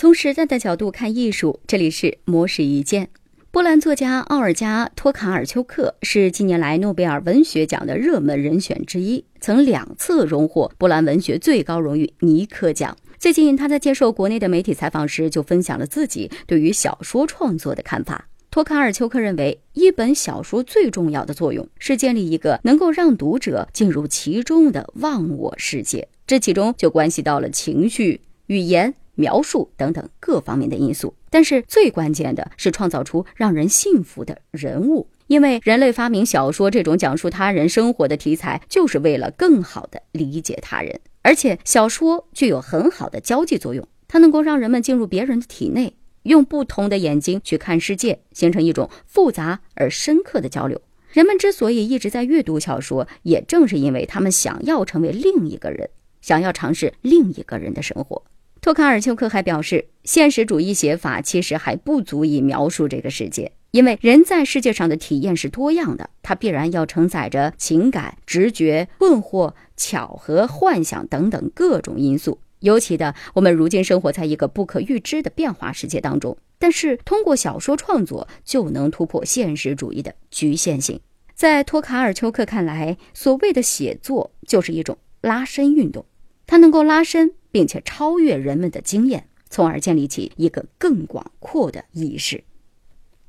从时代的角度看艺术，这里是魔石一见。波兰作家奥尔加·托卡尔丘克是近年来诺贝尔文学奖的热门人选之一，曾两次荣获波兰文学最高荣誉尼克奖。最近，他在接受国内的媒体采访时，就分享了自己对于小说创作的看法。托卡尔丘克认为，一本小说最重要的作用是建立一个能够让读者进入其中的忘我世界，这其中就关系到了情绪、语言。描述等等各方面的因素，但是最关键的是创造出让人信服的人物，因为人类发明小说这种讲述他人生活的题材，就是为了更好的理解他人。而且小说具有很好的交际作用，它能够让人们进入别人的体内，用不同的眼睛去看世界，形成一种复杂而深刻的交流。人们之所以一直在阅读小说，也正是因为他们想要成为另一个人，想要尝试另一个人的生活。托卡尔丘克还表示，现实主义写法其实还不足以描述这个世界，因为人在世界上的体验是多样的，它必然要承载着情感、直觉、困惑、巧合、幻想等等各种因素。尤其的，我们如今生活在一个不可预知的变化世界当中，但是通过小说创作就能突破现实主义的局限性。在托卡尔丘克看来，所谓的写作就是一种拉伸运动，它能够拉伸。并且超越人们的经验，从而建立起一个更广阔的意识。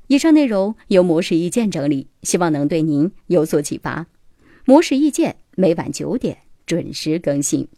以上内容由模式意见整理，希望能对您有所启发。模式意见每晚九点准时更新。